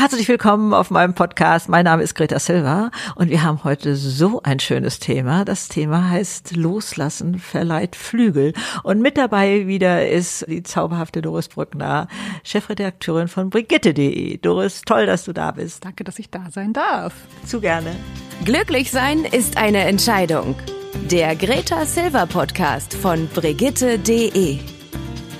Herzlich willkommen auf meinem Podcast. Mein Name ist Greta Silva und wir haben heute so ein schönes Thema. Das Thema heißt Loslassen verleiht Flügel. Und mit dabei wieder ist die zauberhafte Doris Brückner, Chefredakteurin von Brigitte.de. Doris, toll, dass du da bist. Danke, dass ich da sein darf. Zu gerne. Glücklich sein ist eine Entscheidung. Der Greta Silva Podcast von Brigitte.de.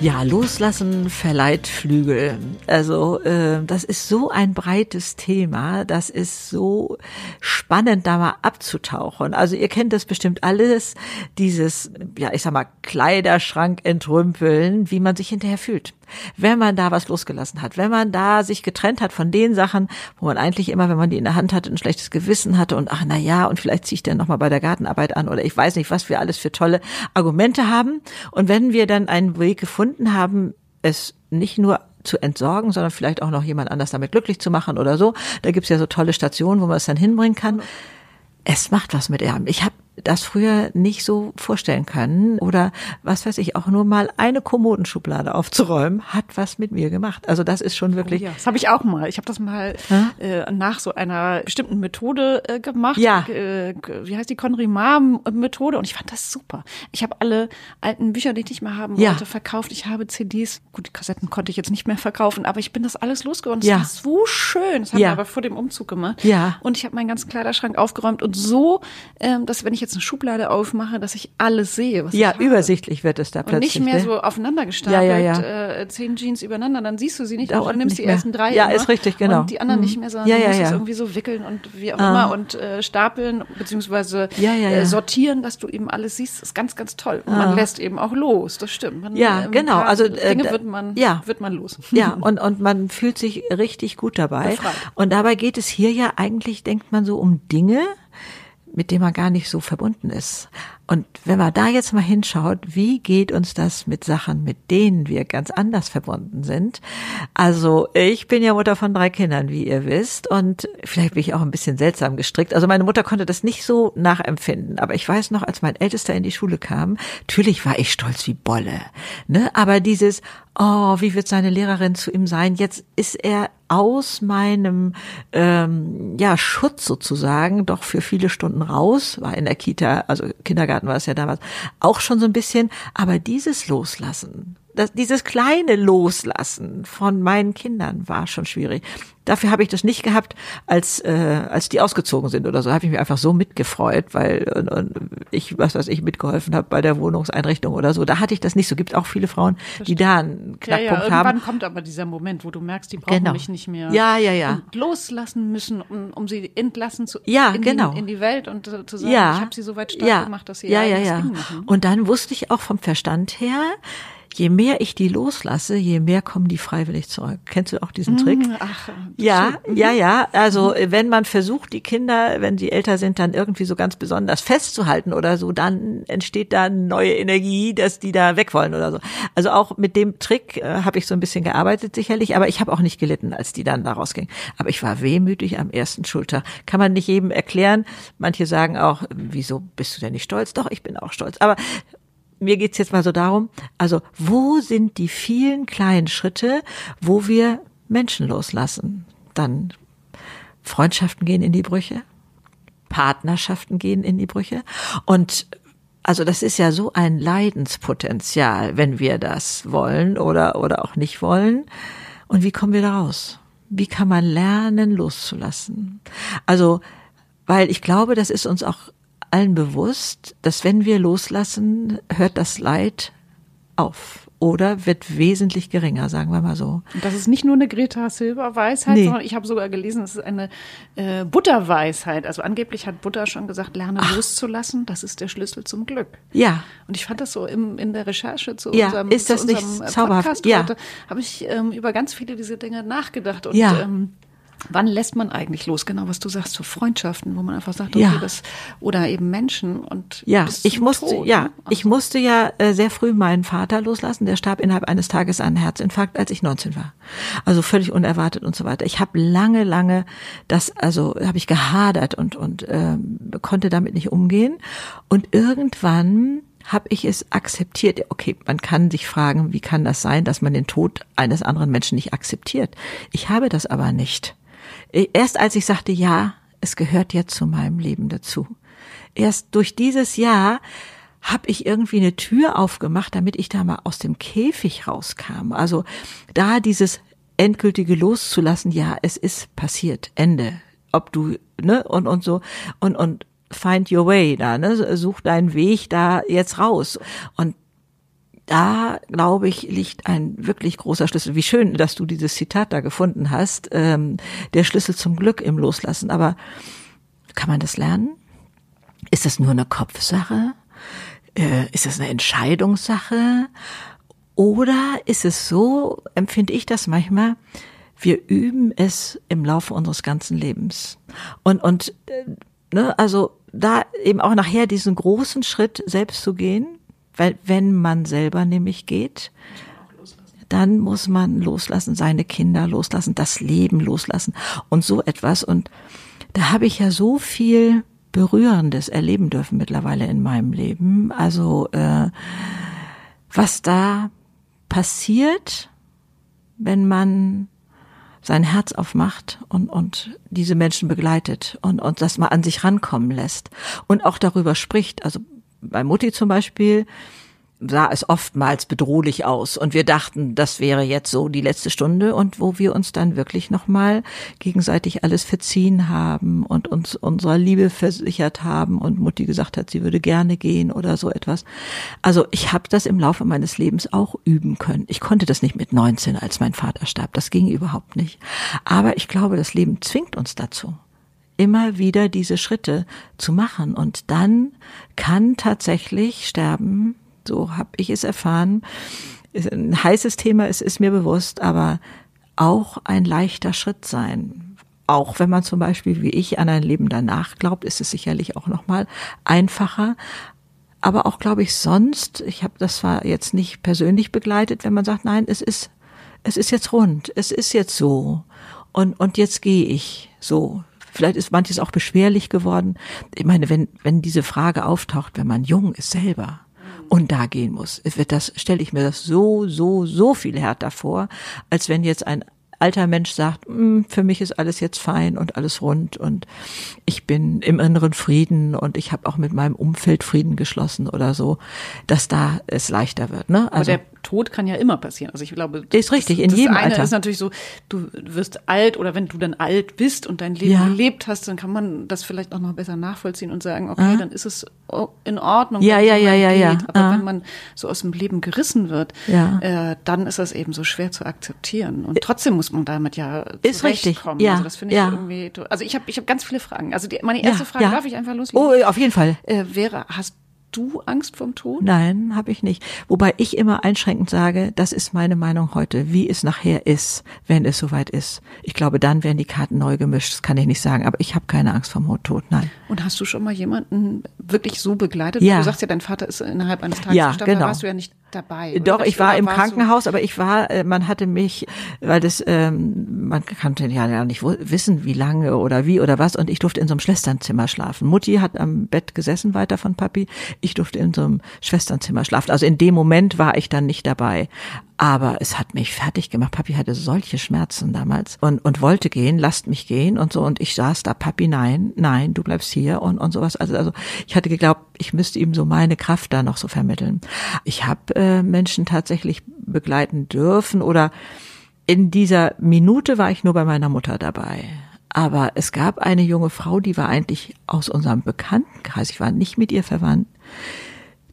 Ja, loslassen verleiht Flügel. Also äh, das ist so ein breites Thema, das ist so spannend, da mal abzutauchen. Also ihr kennt das bestimmt alles, dieses, ja, ich sag mal, Kleiderschrank entrümpeln, wie man sich hinterher fühlt wenn man da was losgelassen hat, wenn man da sich getrennt hat von den Sachen, wo man eigentlich immer, wenn man die in der Hand hatte, ein schlechtes Gewissen hatte und ach na ja, und vielleicht ziehe ich dann nochmal bei der Gartenarbeit an oder ich weiß nicht, was wir alles für tolle Argumente haben. Und wenn wir dann einen Weg gefunden haben, es nicht nur zu entsorgen, sondern vielleicht auch noch jemand anders damit glücklich zu machen oder so. Da gibt's ja so tolle Stationen, wo man es dann hinbringen kann. Es macht was mit einem. Ich das früher nicht so vorstellen können oder was weiß ich, auch nur mal eine Kommodenschublade aufzuräumen, hat was mit mir gemacht. Also das ist schon wirklich. Oh ja, das habe ich auch mal. Ich habe das mal äh, nach so einer bestimmten Methode äh, gemacht. Ja. Äh, wie heißt die Konrimar-Methode? Und ich fand das super. Ich habe alle alten Bücher, die ich nicht mehr haben wollte, Ja. verkauft. Ich habe CDs, gut, die Kassetten konnte ich jetzt nicht mehr verkaufen, aber ich bin das alles losgeworden. Ja. Das war so schön. Das haben Ja. wir aber vor dem Umzug gemacht. Ja. Und ich habe meinen ganzen Kleiderschrank aufgeräumt und so, ähm, dass wenn ich jetzt eine Schublade aufmache, dass ich alles sehe, was Ja, ich habe. übersichtlich wird es da Und plötzlich. nicht mehr ne? so aufeinander gestapelt, Ja, ja, ja. Äh, zehn Jeans übereinander, dann siehst du sie nicht, Da und du nimmst die mehr. ersten drei Ja, immer ist richtig, genau. und die anderen Mhm. nicht mehr, sondern Ja, du ja, musst es ja. irgendwie so wickeln und wie auch Ah. immer und äh, stapeln beziehungsweise Ja, ja, ja. Äh, sortieren, dass du eben alles siehst, ist ganz, ganz toll. Und man lässt eben auch los, das stimmt. Man, Ah. Ja, ein genau, also, äh, Dinge wird man, ja. wird man los. Ja, und, und man fühlt sich richtig gut dabei. Befreit. Und dabei geht es hier ja eigentlich, denkt man so, um Dinge, mit denen man gar nicht so verbunden ist. Und wenn man da jetzt mal hinschaut, wie geht uns das mit Sachen, mit denen wir ganz anders verbunden sind? Also ich bin ja Mutter von drei Kindern, wie ihr wisst, und vielleicht bin ich auch ein bisschen seltsam gestrickt. Also meine Mutter konnte das nicht so nachempfinden, aber ich weiß noch, als mein Ältester in die Schule kam, natürlich war ich stolz wie Bolle, ne? Aber dieses, oh, wie wird seine Lehrerin zu ihm sein? Jetzt ist er aus meinem ähm, ja Schutz sozusagen doch für viele Stunden raus, war in der Kita, also Kindergarten war es ja damals auch schon so ein bisschen, aber dieses Loslassen, das, dieses kleine Loslassen von meinen Kindern war schon schwierig. Dafür habe ich das nicht gehabt, als äh, als die ausgezogen sind oder so, habe ich mich einfach so mitgefreut, weil und, und ich was weiß ich mitgeholfen habe bei der Wohnungseinrichtung oder so. Da hatte ich das nicht so. Gibt auch viele Frauen, die da einen Ja, Knackpunkt ja, irgendwann haben. kommt aber dieser Moment, wo du merkst, die brauchen Genau. mich nicht mehr. Ja, ja, ja. Loslassen müssen, um, um sie entlassen zu Ja, in, genau. die, in die Welt und äh, zu sagen, ja, ich habe sie so weit stark ja, gemacht, dass sie ja, ja, ja. Und dann wusste ich auch vom Verstand her, je mehr ich die loslasse, je mehr kommen die freiwillig zurück. Kennst du auch diesen Trick? Ach, äh, Ja, ja, ja. Also wenn man versucht, die Kinder, wenn sie älter sind, dann irgendwie so ganz besonders festzuhalten oder so, dann entsteht da neue Energie, dass die da weg wollen oder so. Also auch mit dem Trick äh, habe ich so ein bisschen gearbeitet sicherlich, aber ich habe auch nicht gelitten, als die dann da rausgingen. Aber ich war wehmütig am ersten Schultag. Kann man nicht jedem erklären. Manche sagen auch, wieso bist du denn nicht stolz? Doch, ich bin auch stolz. Aber mir geht's jetzt mal so darum, also wo sind die vielen kleinen Schritte, wo wir Menschen loslassen? Dann Freundschaften gehen in die Brüche, Partnerschaften gehen in die Brüche und also das ist ja so ein Leidenspotenzial, wenn wir das wollen oder oder auch nicht wollen. Und wie kommen wir da raus? Wie kann man lernen loszulassen? Also, weil ich glaube, das ist uns auch allen bewusst, dass wenn wir loslassen, hört das Leid auf oder wird wesentlich geringer, sagen wir mal so. Und das ist nicht nur eine Greta Silber Weisheit, Nee. sondern ich habe sogar gelesen, es ist eine äh, Butterweisheit. Also angeblich hat Butter schon gesagt, lerne loszulassen, das ist der Schlüssel zum Glück. Ja, Und ich fand das so im, in der Recherche zu Ja, unserem, ist das zu nicht unserem äh, zauberhaft? Podcast Ja. habe ich ähm, über ganz viele dieser Dinge nachgedacht. Und Ja. ähm, wann lässt man eigentlich los? Genau, was du sagst, so Freundschaften, wo man einfach sagt, Ja. okay, das, oder eben Menschen und Ja, ich musste, Tod, ja, ne? ich musste ja äh, sehr früh meinen Vater loslassen. Der starb innerhalb eines Tages an einem Herzinfarkt, als ich 19 war. Also völlig unerwartet und so weiter. Ich habe lange, lange das, also habe ich gehadert und und ähm, konnte damit nicht umgehen. Und irgendwann habe ich es akzeptiert. Okay, man kann sich fragen, wie kann das sein, dass man den Tod eines anderen Menschen nicht akzeptiert? Ich habe das aber nicht. Erst als ich sagte, ja, es gehört jetzt zu meinem Leben dazu. Erst durch dieses Jahr habe ich irgendwie eine Tür aufgemacht, damit ich da mal aus dem Käfig rauskam. Also da dieses endgültige loszulassen, ja, es ist passiert, Ende. Ob du, ne, und, und so, und, und find your way da, ne, such deinen Weg da jetzt raus. Und da, glaube ich, liegt ein wirklich großer Schlüssel. Wie schön, dass du dieses Zitat da gefunden hast. Ähm, der Schlüssel zum Glück im Loslassen. Aber kann man das lernen? Ist das nur eine Kopfsache? Äh, ist das eine Entscheidungssache? Oder ist es so, empfinde ich das manchmal, wir üben es im Laufe unseres ganzen Lebens. Und, und äh, ne, also da eben auch nachher diesen großen Schritt selbst zu gehen, weil wenn man selber nämlich geht, dann muss man loslassen, seine Kinder loslassen, das Leben loslassen und so etwas. Und da habe ich ja so viel Berührendes erleben dürfen mittlerweile in meinem Leben. Also äh, was da passiert, wenn man sein Herz aufmacht und, und diese Menschen begleitet und, und das mal an sich rankommen lässt und auch darüber spricht. Also bei Mutti zum Beispiel sah es oftmals bedrohlich aus und wir dachten, das wäre jetzt so die letzte Stunde und wo wir uns dann wirklich nochmal gegenseitig alles verziehen haben und uns unserer Liebe versichert haben und Mutti gesagt hat, sie würde gerne gehen oder so etwas. Also ich habe das im Laufe meines Lebens auch üben können. Ich konnte das nicht mit 19, als mein Vater starb. Das ging überhaupt nicht. Aber ich glaube, das Leben zwingt uns dazu immer wieder diese Schritte zu machen. Und dann kann tatsächlich Sterben so habe ich es erfahren. Ein heißes Thema, es ist mir bewusst, aber auch ein leichter Schritt sein. Auch wenn man zum Beispiel wie ich an ein Leben danach glaubt, ist es sicherlich auch noch mal einfacher. Aber auch glaube ich sonst, ich habe das zwar jetzt nicht persönlich begleitet, wenn man sagt, nein, es ist es ist jetzt rund, es ist jetzt so und und jetzt gehe ich so. Vielleicht ist manches auch beschwerlich geworden. Ich meine, wenn wenn diese Frage auftaucht, wenn man jung ist selber, und da gehen muss. Wird das stelle ich mir das so so so viel härter vor, als wenn jetzt ein alter Mensch sagt, hm, für mich ist alles jetzt fein und alles rund und ich bin im inneren Frieden und ich habe auch mit meinem Umfeld Frieden geschlossen oder so, dass da es leichter wird. Ne? Also, Tod kann ja immer passieren. Also ich glaube, das, ist richtig, in das jedem eine Alter. ist natürlich so, du wirst alt oder wenn du dann alt bist und dein Leben Ja. gelebt hast, dann kann man das vielleicht auch noch besser nachvollziehen und sagen, okay, dann ist es in Ordnung. Ja, wenn ja, es ja, ja, ja. Aber Ah. wenn man so aus dem Leben gerissen wird, Ja. äh, dann ist das eben so schwer zu akzeptieren. Und trotzdem muss man damit ja Ist richtig, ja, Also das finde ich ja. irgendwie, also ich habe ich hab ganz viele Fragen. Also die, meine erste Frage, darf ich einfach loslegen? Oh, auf jeden Fall. Äh, wäre, hast du Angst vom Tod? Nein, habe ich nicht. Wobei ich immer einschränkend sage, das ist meine Meinung heute, wie es nachher ist, wenn es soweit ist. Ich glaube, dann werden die Karten neu gemischt, das kann ich nicht sagen, aber ich habe keine Angst vom Tod, nein. Und hast du schon mal jemanden wirklich so begleitet? Ja. Du sagst ja, dein Vater ist innerhalb eines Tages Ja, gestorben, genau. da warst du ja nicht dabei. oder? Doch, ich war Oder im Krankenhaus, aber ich war, äh, man hatte mich, weil das, ähm, man kannte ja ja nicht wissen, wie lange oder wie oder was, und ich durfte in so einem Schwesternzimmer schlafen. Mutti hat am Bett gesessen weiter von Papi, ich durfte in so einem Schwesternzimmer schlafen. Also in dem Moment war ich dann nicht dabei. Aber es hat mich fertig gemacht. Papi hatte solche Schmerzen damals und, und wollte gehen, lasst mich gehen und so. Und ich saß da, Papi, nein, nein, du bleibst hier und, und sowas. Also, also ich hatte geglaubt, ich müsste ihm so meine Kraft da noch so vermitteln. Ich habe äh, Menschen tatsächlich begleiten dürfen oder in dieser Minute war ich nur bei meiner Mutter dabei. Aber es gab eine junge Frau, die war eigentlich aus unserem Bekanntenkreis, ich war nicht mit ihr verwandt,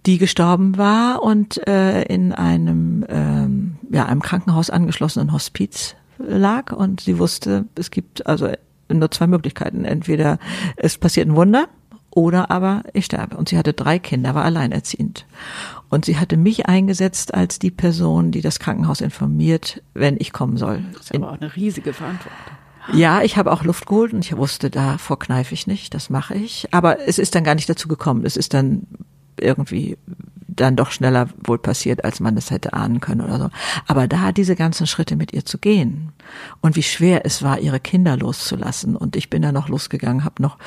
die gestorben war und äh, in einem, ähm, ja, einem Krankenhaus angeschlossenen Hospiz lag und sie wusste, es gibt also nur zwei Möglichkeiten. Entweder es passiert ein Wunder oder aber ich sterbe. Und sie hatte drei Kinder, war alleinerziehend. Und sie hatte mich eingesetzt als die Person, die das Krankenhaus informiert, wenn ich kommen soll. Das ist aber auch eine riesige Verantwortung. Ja, ich habe auch Luft geholt und ich wusste, da vorkneife ich nicht, das mache ich. Aber es ist dann gar nicht dazu gekommen. Es ist dann irgendwie dann doch schneller wohl passiert, als man es hätte ahnen können oder so. Aber da diese ganzen Schritte mit ihr zu gehen und wie schwer es war, ihre Kinder loszulassen. Und ich bin dann noch losgegangen, habe noch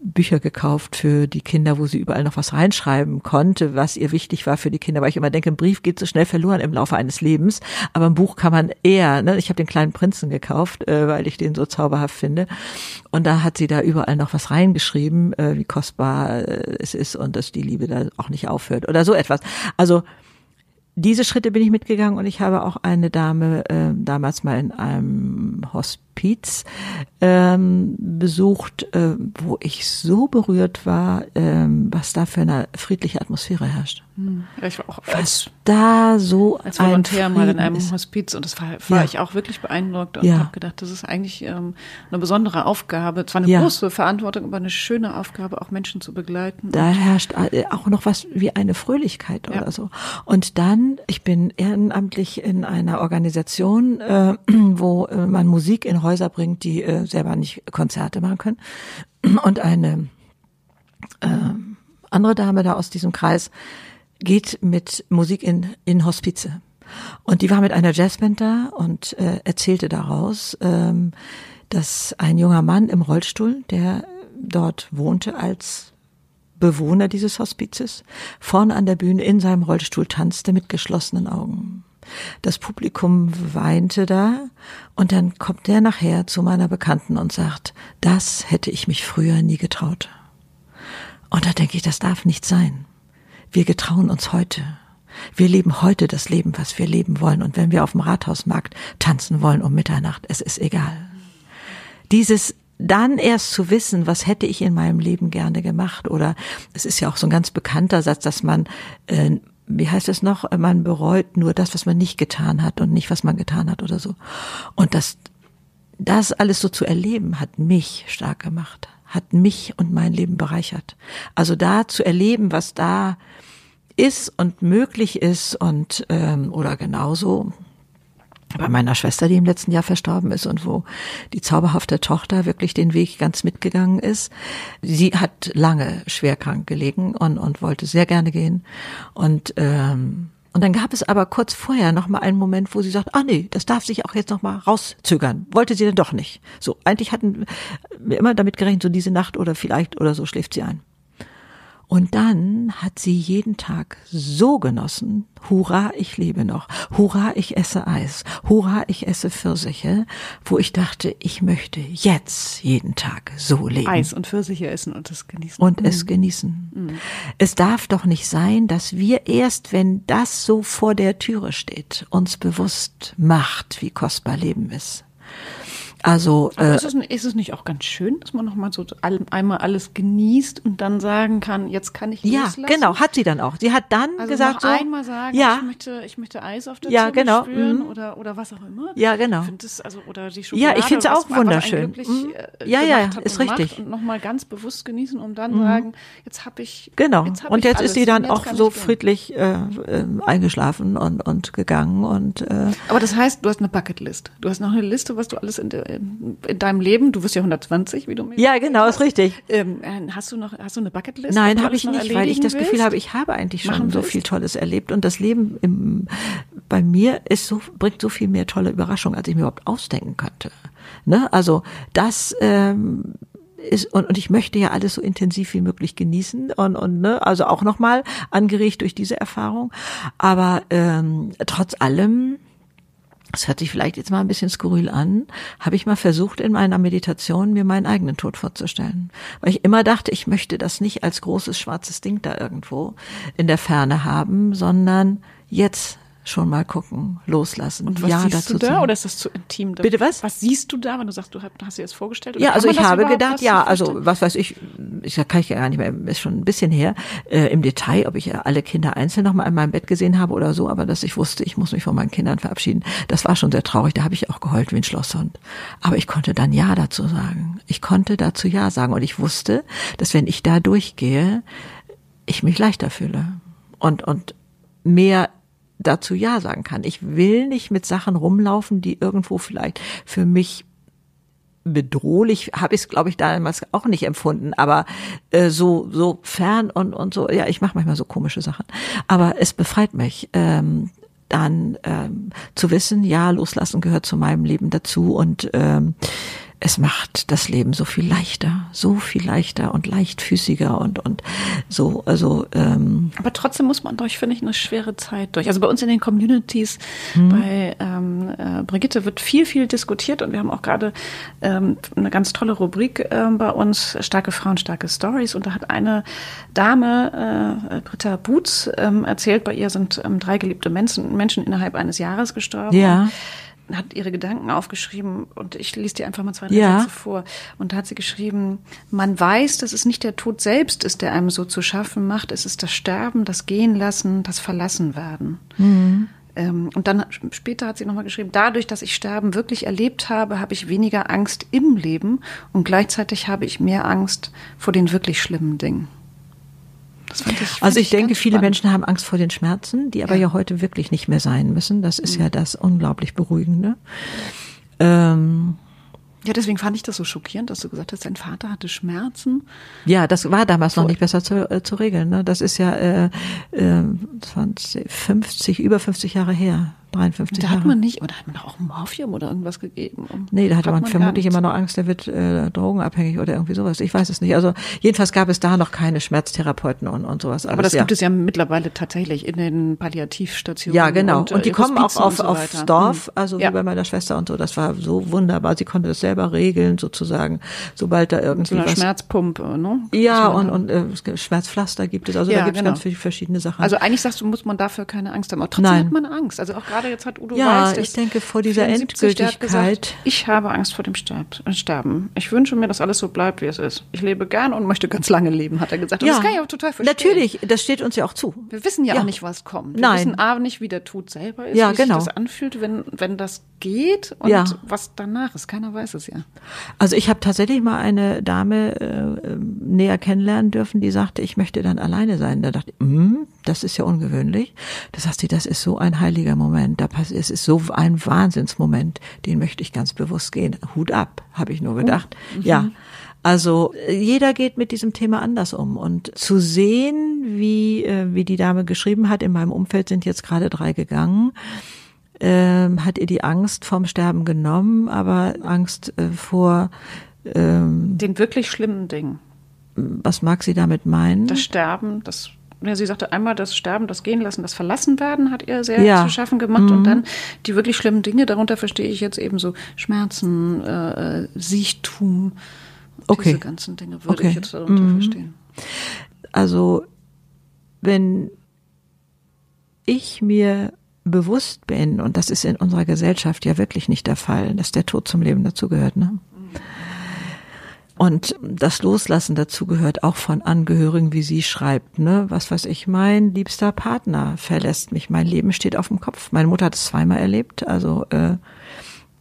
Bücher gekauft für die Kinder, wo sie überall noch was reinschreiben konnte, was ihr wichtig war für die Kinder, weil ich immer denke, ein Brief geht so schnell verloren im Laufe eines Lebens, aber ein Buch kann man eher, ne? ich habe den kleinen Prinzen gekauft, äh, weil ich den so zauberhaft finde und da hat sie da überall noch was reingeschrieben, äh, wie kostbar äh, es ist und dass die Liebe da auch nicht aufhört oder so etwas. Also diese Schritte bin ich mitgegangen und ich habe auch eine Dame äh, damals mal in einem Hospiz ähm, besucht, äh, wo ich so berührt war, ähm, was da für eine friedliche Atmosphäre herrscht. Hm. Ja, ich war auch Was da so als Volontär ein mal in einem ist. Hospiz und das war, war Ja. ich auch wirklich beeindruckt und Ja. habe gedacht, das ist eigentlich ähm, eine besondere Aufgabe, zwar eine Ja. große Verantwortung, aber eine schöne Aufgabe, auch Menschen zu begleiten. Da herrscht äh, auch noch was wie eine Fröhlichkeit oder so. Und dann, ich bin ehrenamtlich in einer Organisation, äh, wo äh, man Musik in Häuser bringt, die äh, selber nicht Konzerte machen können. Und eine äh, andere Dame da aus diesem Kreis geht mit Musik in, in Hospize. Und die war mit einer Jazzband da und äh, erzählte daraus, ähm, dass ein junger Mann im Rollstuhl, der dort wohnte als Bewohner dieses Hospizes, vorne an der Bühne in seinem Rollstuhl tanzte mit geschlossenen Augen. Das Publikum weinte da und dann kommt der nachher zu meiner Bekannten und sagt, das hätte ich mich früher nie getraut. Und da denke ich, das darf nicht sein. Wir getrauen uns heute. Wir leben heute das Leben, was wir leben wollen. Und wenn wir auf dem Rathausmarkt tanzen wollen um Mitternacht, es ist egal. Dieses dann erst zu wissen, was hätte ich in meinem Leben gerne gemacht oder es ist ja auch so ein ganz bekannter Satz, dass man äh, wie heißt es noch, man bereut nur das, was man nicht getan hat und nicht, was man getan hat oder so. Und das, das alles so zu erleben, hat mich stark gemacht, hat mich und mein Leben bereichert. Also da zu erleben, was da ist und möglich ist und ähm, oder genauso bei meiner Schwester, die im letzten Jahr verstorben ist und wo die zauberhafte Tochter wirklich den Weg ganz mitgegangen ist. Sie hat lange schwerkrank gelegen und, und wollte sehr gerne gehen. Und, ähm, und dann gab es aber kurz vorher noch mal einen Moment, wo sie sagt, ah nee, das darf sich auch jetzt noch mal rauszögern. Wollte sie denn doch nicht. So, eigentlich hatten wir immer damit gerechnet, so diese Nacht oder vielleicht oder so schläft sie ein. Und dann hat sie jeden Tag so genossen, hurra, ich lebe noch, hurra, ich esse Eis, hurra, ich esse Pfirsiche, wo ich dachte, ich möchte jetzt jeden Tag so leben Eis und Pfirsiche essen und das genießen. und es genießen. Es darf doch nicht sein, dass wir erst, wenn das so vor der Türe steht, uns bewusst macht, wie kostbar Leben ist. Also äh, ist, es, ist es nicht auch ganz schön, dass man noch mal so all- einmal alles genießt und dann sagen kann, jetzt kann ich ja, loslassen? genau, hat sie dann auch. Sie hat dann Also gesagt noch so, einmal sagen, ja, ich möchte, ich möchte Eis auf der Ja, Zunge genau, spüren mhm. oder oder was auch immer. Ja, genau. Ich das also oder die Schokolade. Ja, ich finde es auch wunderschön. glücklich, Mhm. äh, Ja, ja, ist richtig. Und noch mal ganz bewusst genießen, um dann sagen, jetzt habe ich Genau. Jetzt hab und jetzt ist sie dann auch so friedlich äh, äh, eingeschlafen und und gegangen und äh, Aber das heißt, du hast eine Bucketlist. Du hast noch eine Liste, was du alles in, de, in deinem Leben, du wirst ja 120, wie du mir ja, genau, ist richtig. Ähm, äh, hast du noch, hast du eine Bucketlist? Nein, habe ich nicht, weil ich das Gefühl willst? habe, ich habe eigentlich schon Machen so willst? viel Tolles erlebt und das Leben im, bei mir ist so bringt so viel mehr tolle Überraschungen, als ich mir überhaupt ausdenken könnte. Ne? Also das ähm, ist und, und ich möchte ja alles so intensiv wie möglich genießen und und ne, also auch noch mal angeregt durch diese Erfahrung, aber ähm, trotz allem das hört sich vielleicht jetzt mal ein bisschen skurril an, habe ich mal versucht, in meiner Meditation mir meinen eigenen Tod vorzustellen. Weil ich immer dachte, ich möchte das nicht als großes schwarzes Ding da irgendwo in der Ferne haben, sondern jetzt schon mal gucken, loslassen, Und was ja siehst du da? sagen. Oder ist das zu intim? Bitte was? Was siehst du da, wenn du sagst, du hast, hast dir das vorgestellt? Oder Ja, kann also ich habe gedacht, ja, also was weiß ich, ich kann ich gar nicht mehr, ist schon ein bisschen her, äh, im Detail, ob ich alle Kinder einzeln noch mal in meinem Bett gesehen habe oder so, aber dass ich wusste, ich muss mich von meinen Kindern verabschieden, das war schon sehr traurig, da habe ich auch geheult wie ein Schlosshund. Aber ich konnte dann Ja dazu sagen. Ich konnte dazu Ja sagen und ich wusste, dass wenn ich da durchgehe, ich mich leichter fühle und, und mehr dazu Ja sagen kann. Ich will nicht mit Sachen rumlaufen, die irgendwo vielleicht für mich bedrohlich habe ich es glaube ich damals auch nicht empfunden. Aber äh, so so fern und und so ja ich mache manchmal so komische Sachen. Aber es befreit mich ähm, dann ähm, zu wissen ja loslassen gehört zu meinem Leben dazu. Und ähm, es macht das Leben so viel leichter, so viel leichter und leichtfüßiger und und so. Also ähm, aber trotzdem muss man durch, finde ich, eine schwere Zeit durch. Also bei uns in den Communities, hm. bei ähm, äh, Brigitte wird viel, viel diskutiert und wir haben auch gerade ähm, eine ganz tolle Rubrik äh, bei uns, starke Frauen, starke Stories. Und da hat eine Dame, äh, Britta Boots, ähm, erzählt, bei ihr sind ähm, drei geliebte Menschen, Menschen innerhalb eines Jahres gestorben. Ja hat ihre Gedanken aufgeschrieben und ich lese dir einfach mal zwei, drei ja. Sätze vor. Und da hat sie geschrieben, man weiß, dass es nicht der Tod selbst ist, der einem so zu schaffen macht. Es ist das Sterben, das Gehen lassen, das Verlassen werden. Mhm. Ähm, und dann später hat sie nochmal geschrieben, dadurch, dass ich Sterben wirklich erlebt habe, habe ich weniger Angst im Leben und gleichzeitig habe ich mehr Angst vor den wirklich schlimmen Dingen. Das fand ich, also ich, denke, viele Menschen haben Angst vor den Schmerzen, die aber ja. ja heute wirklich nicht mehr sein müssen. Das ist mhm. ja das unglaublich Beruhigende. Ähm, ja, deswegen fand ich das so schockierend, dass du gesagt hast, dein Vater hatte Schmerzen. Ja, das war damals noch nicht besser zu, äh, zu regeln. Ne? Das ist ja äh, äh, 20, 50, über 50 Jahre her. 53 Da hat man nicht, oder hat man auch Morphium oder irgendwas gegeben? Nee, da hatte man, man vermutlich immer noch Angst, der wird äh, drogenabhängig oder irgendwie sowas. Ich weiß es nicht. Also jedenfalls gab es da noch keine Schmerztherapeuten und, und sowas. Alles, Aber das ja. gibt es ja mittlerweile tatsächlich in den Palliativstationen. Ja, genau. Und, und die äh, kommen auch auf, so aufs Dorf, hm. also ja. wie bei meiner Schwester und so. Das war so wunderbar. Sie konnte das selber regeln, sozusagen, sobald da irgendwie so eine was. Schmerzpumpe, ne? Ja, und, und äh, Schmerzpflaster gibt es. Also ja, da gibt es genau. ganz verschiedene Sachen. Also eigentlich sagst du, muss man dafür keine Angst haben. Aber trotzdem Nein. hat man Angst. Also auch gerade jetzt hat Udo ja, Weiß, ich denke vor dieser 74, Endgültigkeit. Gesagt, ich habe Angst vor dem äh, Sterben. Ich wünsche mir, dass alles so bleibt, wie es ist. Ich lebe gern und möchte ganz lange leben, hat er gesagt. Und ja, das kann ich auch total verstehen. Natürlich, das steht uns ja auch zu. Wir wissen ja, ja. auch nicht, was kommt. Wir Nein. wissen A nicht, wie der Tod selber ist, ja, wie genau. sich das anfühlt, wenn, wenn das geht und ja. was danach ist. Keiner weiß es ja. Also ich habe tatsächlich mal eine Dame äh, näher kennenlernen dürfen, die sagte, ich möchte dann alleine sein. Da dachte ich, mm, das ist ja ungewöhnlich. Da sagt sie, das ist so ein heiliger Moment. Da passiert, es ist so ein Wahnsinnsmoment, den möchte ich ganz bewusst gehen. Hut ab, habe ich nur gedacht. Oh, ja. Also jeder geht mit diesem Thema anders um und zu sehen, wie äh, wie die Dame geschrieben hat, in meinem Umfeld sind jetzt gerade drei gegangen, ähm, hat ihr die Angst vorm Sterben genommen, aber Angst äh, vor ähm, den wirklich schlimmen Dingen. Was mag sie damit meinen? Das Sterben, das ja, sie sagte einmal, das Sterben, das Gehen lassen, das Verlassen werden, hat ihr sehr ja. zu schaffen gemacht. Mhm. Und dann die wirklich schlimmen Dinge, darunter verstehe ich jetzt eben so Schmerzen, äh, äh Siechtum. Okay. Diese ganzen Dinge würde okay. ich jetzt darunter mhm. verstehen. Also, wenn ich mir bewusst bin, und das ist in unserer Gesellschaft ja wirklich nicht der Fall, dass der Tod zum Leben dazugehört, ne? Und das Loslassen dazu gehört auch von Angehörigen, wie sie schreibt, ne? Was weiß ich, mein liebster Partner verlässt mich, mein Leben steht auf dem Kopf. Meine Mutter hat es zweimal erlebt, also äh,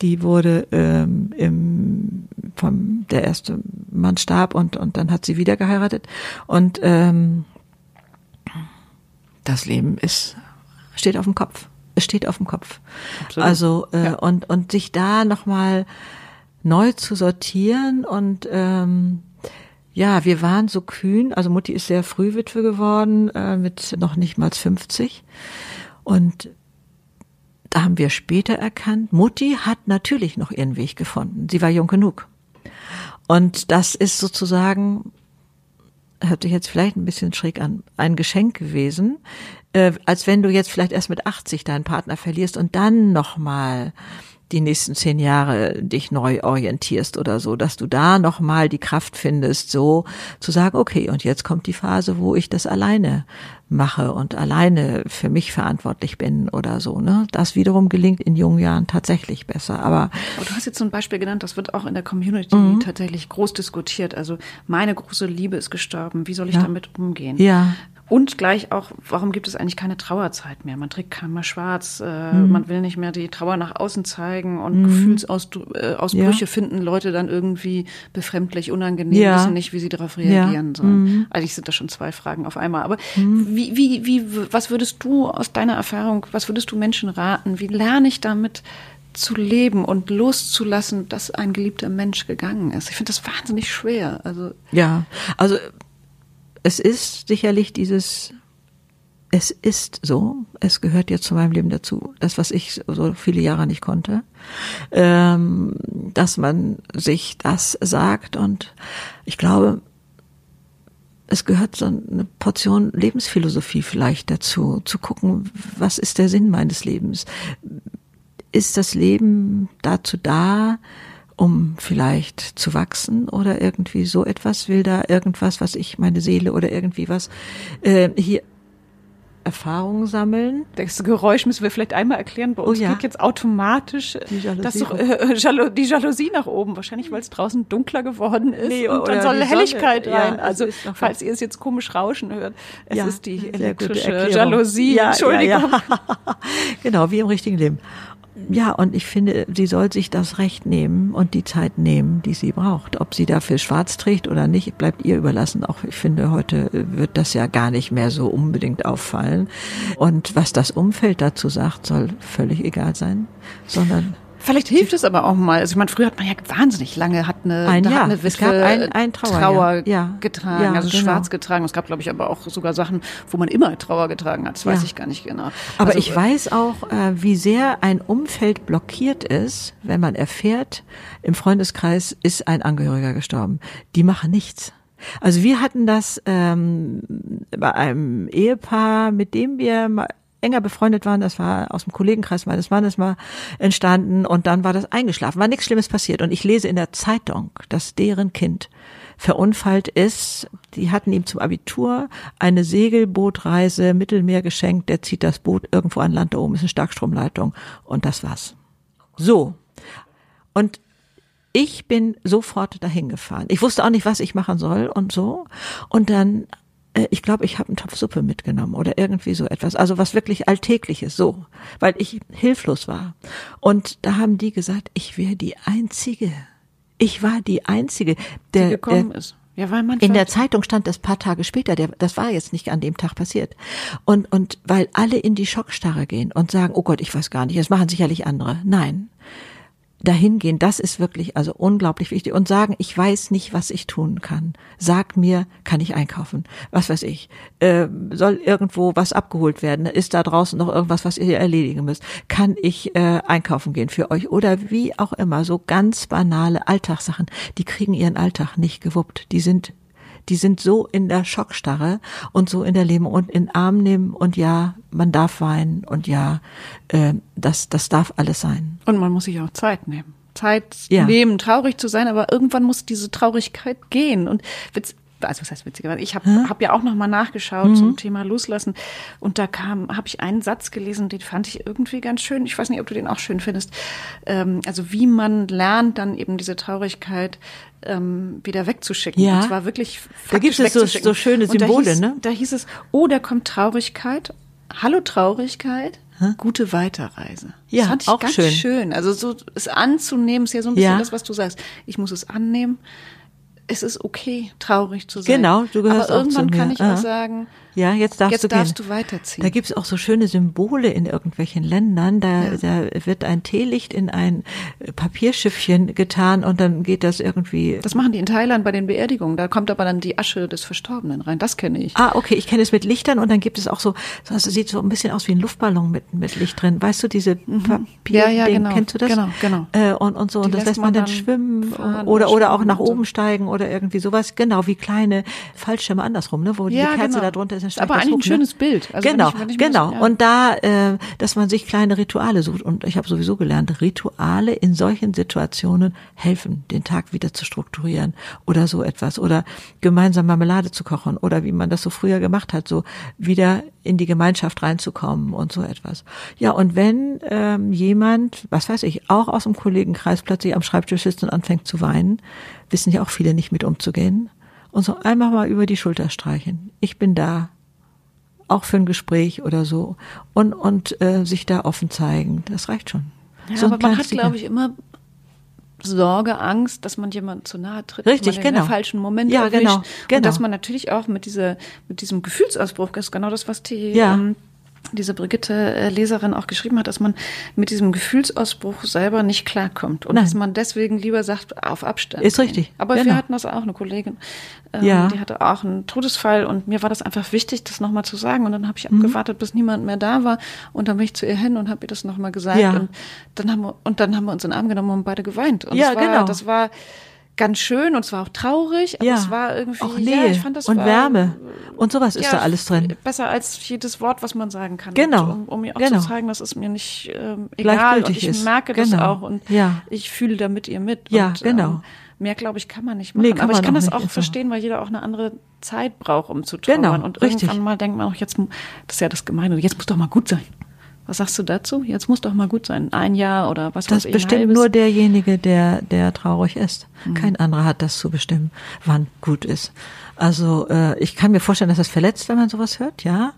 die wurde ähm, im vom der erste Mann starb und und dann hat sie wieder geheiratet und ähm, das Leben ist steht auf dem Kopf. Es steht auf dem Kopf. Absolut. Also äh, ja. und und sich da noch mal neu zu sortieren und ähm, ja, wir waren so kühn. Also Mutti ist sehr früh Witwe geworden, äh, mit noch nicht mal 50. Und da haben wir später erkannt, Mutti hat natürlich noch ihren Weg gefunden. Sie war jung genug. Und das ist sozusagen, hört sich jetzt vielleicht ein bisschen schräg an, ein Geschenk gewesen, äh, als wenn du jetzt vielleicht erst mit 80 deinen Partner verlierst und dann nochmal die nächsten zehn Jahre dich neu orientierst oder so, dass du da nochmal die Kraft findest, so zu sagen, okay, und jetzt kommt die Phase, wo ich das alleine mache und alleine für mich verantwortlich bin oder so, ne? Das wiederum gelingt in jungen Jahren tatsächlich besser. Aber, Aber du hast jetzt so ein Beispiel genannt, das wird auch in der Community mhm. tatsächlich groß diskutiert. Also meine große Liebe ist gestorben. Wie soll ich ja. damit umgehen? Ja. Und gleich auch, warum gibt es eigentlich keine Trauerzeit mehr? Man trägt kein mehr schwarz, äh, mhm. man will nicht mehr die Trauer nach außen zeigen und mhm. Gefühlsausbrüche äh, finden Leute dann irgendwie befremdlich, unangenehm, ja. wissen nicht, wie sie darauf reagieren ja. sollen. Mhm. Eigentlich sind das schon zwei Fragen auf einmal. Aber mhm. wie, wie, wie, was würdest du aus deiner Erfahrung, was würdest du Menschen raten? Wie lerne ich damit zu leben und loszulassen, dass ein geliebter Mensch gegangen ist? Ich finde das wahnsinnig schwer. Also ja, also es ist sicherlich dieses es ist so, es gehört jetzt zu meinem Leben dazu, das, was ich so viele Jahre nicht konnte, ähm, dass man sich das sagt und ich glaube, es gehört so eine Portion Lebensphilosophie vielleicht dazu, zu gucken, was ist der Sinn meines Lebens? Ist das Leben dazu da, um vielleicht zu wachsen oder irgendwie so etwas? Will da irgendwas, was ich, meine Seele oder irgendwie was äh, hier Erfahrungen sammeln. Das Geräusch müssen wir vielleicht einmal erklären. Bei uns oh ja. geht jetzt automatisch die Jalousie, das äh, die Jalousie nach oben. Wahrscheinlich, weil es draußen dunkler geworden ist nee, und dann soll Helligkeit Sonne. rein. Ja, also, falls ihr es jetzt komisch rauschen hört, es ja, ist die elektrische Jalousie. Ja, Entschuldigung. genau, wie im richtigen Leben ja, und ich finde, sie soll sich das Recht nehmen und die Zeit nehmen, die sie braucht. Ob sie dafür schwarz trägt oder nicht, bleibt ihr überlassen. Auch ich finde, heute wird das ja gar nicht mehr so unbedingt auffallen. Und was das Umfeld dazu sagt, soll völlig egal sein, sondern Vielleicht hilft es aber auch mal. Also ich meine, früher hat man ja wahnsinnig lange hat eine, ein, ja, eine Witwe ein, ein Trauer, Trauer ja. getragen, ja, also genau. schwarz getragen. Es gab, glaube ich, aber auch sogar Sachen, wo man immer Trauer getragen hat. Das weiß ich gar nicht genau. Aber also, ich weiß auch, äh, wie sehr ein Umfeld blockiert ist, wenn man erfährt, im Freundeskreis ist ein Angehöriger gestorben. Die machen nichts. Also wir hatten das ähm, bei einem Ehepaar, mit dem wir mal enger befreundet waren, das war aus dem Kollegenkreis meines Mannes mal entstanden und dann war das eingeschlafen, war nichts Schlimmes passiert und ich lese in der Zeitung, dass deren Kind verunfallt ist. Die hatten ihm zum Abitur eine Segelbootreise Mittelmeer geschenkt. Der zieht das Boot irgendwo an Land da oben, ist eine Starkstromleitung und das war's. So. Und ich bin sofort dahin gefahren. Ich wusste auch nicht, was ich machen soll und so. Und dann ich glaube, ich habe einen Topf Suppe mitgenommen oder irgendwie so etwas. Also was wirklich Alltägliches, so, weil ich hilflos war. Und da haben die gesagt, ich wäre die Einzige. Ich war die Einzige, der die gekommen der, ist. Ja, weil man in der Zeitung stand das paar Tage später. Der, das war jetzt nicht an dem Tag passiert. Und und weil alle in die Schockstarre gehen und sagen, oh Gott, ich weiß gar nicht, das machen sicherlich andere. Nein, dahin gehen, das ist wirklich also unglaublich wichtig und sagen, ich weiß nicht, was ich tun kann. Sag mir, kann ich einkaufen? Was weiß ich? Äh, soll irgendwo was abgeholt werden? Ist da draußen noch irgendwas, was ihr erledigen müsst? Kann ich äh, einkaufen gehen für euch? Oder wie auch immer, so ganz banale Alltagssachen, die kriegen ihren Alltag nicht gewuppt. Die sind die sind so in der Schockstarre und so in der Leben und in Arm nehmen und ja, man darf weinen und ja, äh, das, das darf alles sein. Und man muss sich auch Zeit nehmen. Zeit ja. nehmen, traurig zu sein, aber irgendwann muss diese Traurigkeit gehen. Und also was heißt witzigerweise, ich habe hab ja auch noch mal nachgeschaut mhm. zum Thema Loslassen und da kam, habe ich einen Satz gelesen, den fand ich irgendwie ganz schön. Ich weiß nicht, ob du den auch schön findest. Ähm, also wie man lernt, dann eben diese Traurigkeit ähm, wieder wegzuschicken. Ja. Und zwar wirklich Da gibt es so, so schöne Symbole, da hieß, ne? Da hieß es, oh, da kommt Traurigkeit. Hallo Traurigkeit. Gute Weiterreise. Ja, das fand ich auch ganz schön. schön. Also so es anzunehmen ist ja so ein bisschen ja. das, was du sagst. Ich muss es annehmen. Es ist okay, traurig zu sein. Genau, du gehörst Aber irgendwann auch zu mir. kann ich Aha. auch sagen, ja, jetzt darfst, jetzt du, darfst du weiterziehen. Da gibt's auch so schöne Symbole in irgendwelchen Ländern. Da, ja. da wird ein Teelicht in ein Papierschiffchen getan und dann geht das irgendwie. Das machen die in Thailand bei den Beerdigungen. Da kommt aber dann die Asche des Verstorbenen rein. Das kenne ich. Ah, okay. Ich kenne es mit Lichtern und dann gibt es auch so, das sieht so ein bisschen aus wie ein Luftballon mit, mit Licht drin. Weißt du, diese mhm. Papier, ja, ja, genau. kennst du das? Genau, genau. Äh, und, und so. Die und das lässt man dann, schwimmen oder, oder auch nach oben so. steigen oder irgendwie sowas. Genau, wie kleine Fallschirme andersrum, ne? Wo die Kerze genau. da drunter ist. Dann aber eigentlich ein schönes schönes Bild. Also genau, wenn ich, wenn ich genau. So, ja. Und da, äh, dass man sich kleine Rituale sucht. Und ich habe sowieso gelernt, Rituale in solchen Situationen helfen, den Tag wieder zu strukturieren oder so etwas. Oder gemeinsam Marmelade zu kochen oder wie man das so früher gemacht hat, so wieder in die Gemeinschaft reinzukommen und so etwas. Ja, und wenn ähm, jemand, was weiß ich, auch aus dem Kollegenkreis plötzlich am Schreibtisch sitzt und anfängt zu weinen, wissen ja auch viele nicht mit umzugehen. Und so einmal mal über die Schulter streichen. Ich bin da auch für ein Gespräch oder so und und äh, sich da offen zeigen. Das reicht schon. Ja, so aber man hat, glaube ich, immer Sorge, Angst, dass man jemand zu nahe tritt, Richtig, man genau. den falschen Moment ja, erwischt. Genau, genau. Und dass man natürlich auch mit dieser, mit diesem Gefühlsausbruch, das ist genau das, was die ja. ähm, diese Brigitte äh, Leserin auch geschrieben hat, dass man mit diesem Gefühlsausbruch selber nicht klarkommt und Nein. dass man deswegen lieber sagt, auf Abstand. Ist richtig, Aber genau. wir hatten das auch, eine Kollegin, ähm, Ja. die hatte auch einen Todesfall und mir war das einfach wichtig, das nochmal zu sagen und dann habe ich Mhm. abgewartet, bis niemand mehr da war und dann bin ich zu ihr hin und habe ihr das nochmal gesagt Ja. und dann haben wir, und dann haben wir uns in den Arm genommen und beide geweint. Und Ja, war, genau. das war ganz schön und es war auch traurig, aber ja, es war irgendwie, auch ja, Nähe ich fand das und war, Wärme und sowas ist ja, da alles drin. Besser als jedes Wort, was man sagen kann. Genau, Und Um, um mir auch genau. zu zeigen, dass es mir nicht ähm, egal und ich ist. merke das Genau. auch und Ja. ich fühle da mit ihr mit. Ja, und, genau. Ähm, mehr, glaube ich, kann man nicht machen. Nee, Aber ich kann das auch ist verstehen, weil jeder auch eine andere Zeit braucht, um zu trauern. Genau, und richtig. irgendwann mal denkt man auch, jetzt, das ist ja das Gemeine, jetzt muss doch mal gut sein. Was sagst du dazu? Jetzt muss doch mal gut sein. Ein Jahr oder was Das weiß ich. ein bestimmt nur derjenige, der, der traurig ist. Mhm. Kein anderer hat das zu bestimmen, wann gut ist. Also äh, ich kann mir vorstellen, dass das verletzt, wenn man sowas hört, ja.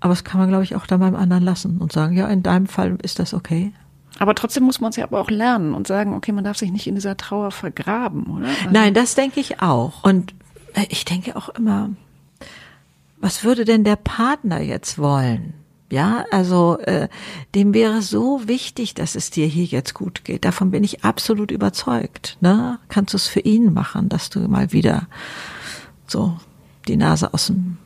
Aber das kann man, glaube ich, auch dann beim anderen lassen und sagen, ja, in deinem Fall ist das okay. Aber trotzdem muss man es ja aber auch lernen und sagen, okay, man darf sich nicht in dieser Trauer vergraben, oder? Also- Nein, das denke ich auch. Und äh, ich denke auch immer, was würde denn der Partner jetzt wollen? Ja, also äh, dem wäre so wichtig, dass es dir hier jetzt gut geht. Davon bin ich absolut überzeugt. Ne? Kannst du es für ihn machen, dass du mal wieder so die Nase aus dem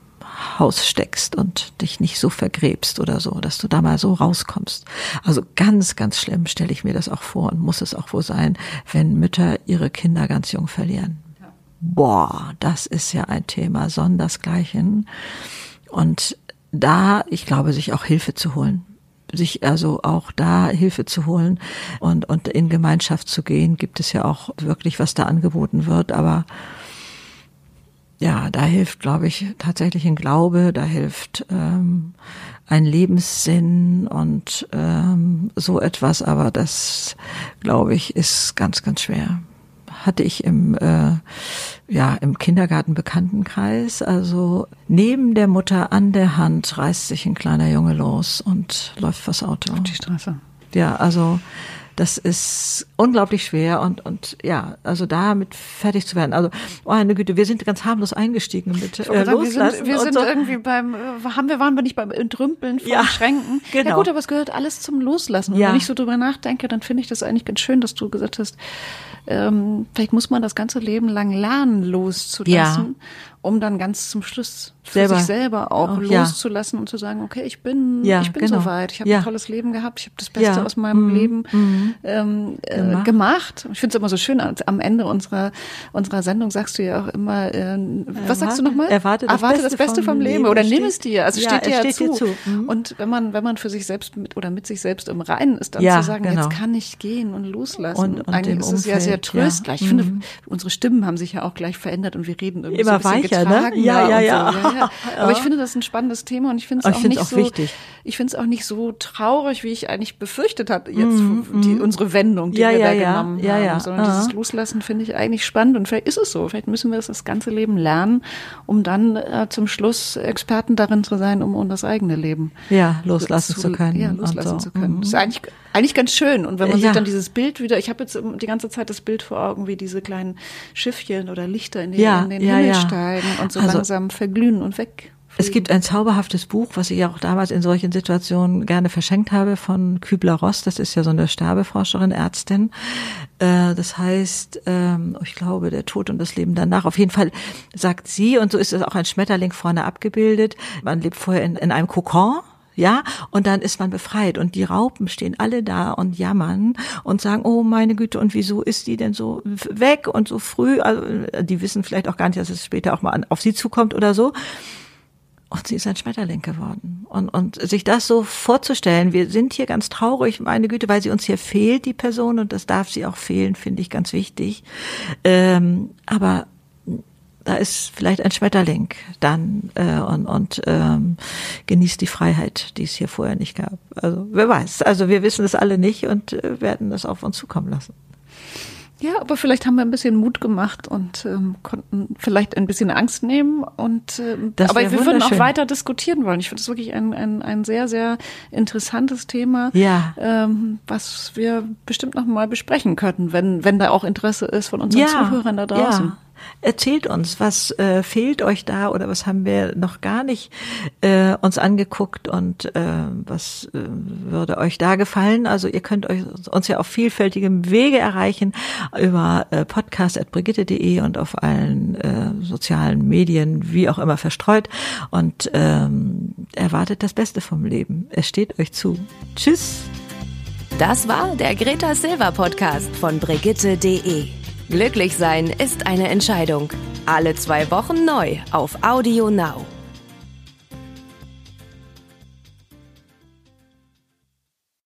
Haus steckst und dich nicht so vergräbst oder so, dass du da mal so rauskommst. Also ganz, ganz schlimm stelle ich mir das auch vor und muss es auch wohl sein, wenn Mütter ihre Kinder ganz jung verlieren. Boah, das ist ja ein Thema sondersgleichen. Und da, ich glaube, sich auch Hilfe zu holen. Sich also auch da Hilfe zu holen und, und in Gemeinschaft zu gehen, gibt es ja auch wirklich, was da angeboten wird, aber ja, da hilft, glaube ich, tatsächlich ein Glaube, da hilft ähm, ein Lebenssinn und ähm, so etwas, aber das, glaube ich, ist ganz, ganz schwer. Hatte ich im, äh, ja, im Kindergarten Bekanntenkreis, also neben der Mutter an der Hand reißt sich ein kleiner Junge los und läuft vors Auto. Auf die Straße. Ja, also das ist unglaublich schwer und und ja, also damit fertig zu werden. Also, oh meine Güte, wir sind ganz harmlos eingestiegen mit äh, sagen, wir loslassen sind, wir sind so. irgendwie beim, äh, haben wir, waren wir nicht beim Entrümpeln von Ja, Schränken? Ja genau. gut, aber es gehört alles zum Loslassen. Und Ja. wenn ich so drüber nachdenke, dann finde ich das eigentlich ganz schön, dass du gesagt hast, ähm, vielleicht muss man das ganze Leben lang lernen, loszulassen, um dann ganz zum Schluss für Selber. sich selber auch Auch, ja. loszulassen und zu sagen, okay, ich bin, Ja, ich bin genau. soweit, ich habe Ja. ein tolles Leben gehabt, ich habe das Beste Ja. aus meinem Mhm. Leben Mhm. ähm, äh, Gemacht. gemacht. Ich finde es immer so schön, als am Ende unserer, unserer Sendung sagst du ja auch immer, äh, was sagst du nochmal? Erwarte das Beste vom Leben Leben. oder nimm es dir. Also Ja, steht dir ja steht zu. dir zu. Mhm. Und wenn man, wenn man für sich selbst mit oder mit sich selbst im Reinen ist, dann Ja, zu sagen, genau. jetzt kann ich gehen und loslassen. Und- und eigentlich ist es ja sehr ja. tröstlich. Ich Mhm. finde, unsere Stimmen haben sich ja auch gleich verändert und wir reden irgendwie Immer so ein weicher, ne? Ja, ja, ja. So. ja, ja. Aber ich finde das ein spannendes Thema und ich finde es ich auch nicht auch so wichtig. ich finde es auch nicht so traurig, wie ich eigentlich befürchtet hatte jetzt die, unsere Wendung, die Mhm, Ja, wir ja, da ja. genommen Ja, haben. Sondern Aha. dieses Loslassen finde ich eigentlich spannend und vielleicht ist es so. Vielleicht müssen wir es das ganze Leben lernen, um dann äh, zum Schluss Experten darin zu sein, um, um das eigene Leben ja, loslassen zu, können. Ja, loslassen so. zu können. Mhm. Das ist eigentlich, eigentlich ganz schön. Und wenn man Ja. sich dann dieses Bild wieder, ich habe jetzt die ganze Zeit das Bild vor Augen, wie diese kleinen Schiffchen oder Lichter in den, Ja, in den ja, Himmel steigen und so Also- langsam verglühen und weg. Es gibt ein zauberhaftes Buch, was ich auch damals in solchen Situationen gerne verschenkt habe von Kübler-Ross. Das ist ja so eine Sterbeforscherin, Ärztin. Äh, Das heißt, ähm, ich glaube, der Tod und das Leben danach. Auf jeden Fall sagt sie, und so ist es auch ein Schmetterling vorne abgebildet. Man lebt vorher in, in einem Kokon. Ja, und dann ist man befreit und die Raupen stehen alle da und jammern und sagen, oh meine Güte, und wieso ist die denn so weg und so früh? Also, die wissen vielleicht auch gar nicht, dass es später auch mal auf sie zukommt oder so. Und sie ist ein Schmetterling geworden. Und, und sich das so vorzustellen, wir sind hier ganz traurig, meine Güte, weil sie uns hier fehlt, die Person, und das darf sie auch fehlen, finde ich ganz wichtig. Ähm, aber da ist vielleicht ein Schmetterling dann äh, und, und ähm, genießt die Freiheit, die es hier vorher nicht gab. Also wer weiß. Also wir wissen es alle nicht und äh, werden das auf uns zukommen lassen. Ja, aber vielleicht haben wir ein bisschen Mut gemacht und ähm, konnten vielleicht ein bisschen Angst nehmen. Und ähm, aber wir würden auch weiter diskutieren wollen. Ich finde es wirklich ein, ein, ein sehr, sehr interessantes Thema, Ja. ähm, was wir bestimmt noch mal besprechen könnten, wenn, wenn da auch Interesse ist von unseren Zuhörern da draußen. Ja. Erzählt uns, was äh, fehlt euch da oder was haben wir noch gar nicht äh, uns angeguckt und äh, was äh, würde euch da gefallen? Also ihr könnt euch, uns ja auf vielfältigem Wege erreichen über äh, podcast.brigitte.de und auf allen äh, sozialen Medien, wie auch immer verstreut und ähm, erwartet das Beste vom Leben. Es steht euch zu. Tschüss. Das war der Greta Silver Podcast von Brigitte.de. Glücklich sein ist eine Entscheidung. Alle zwei Wochen neu auf Audio Now.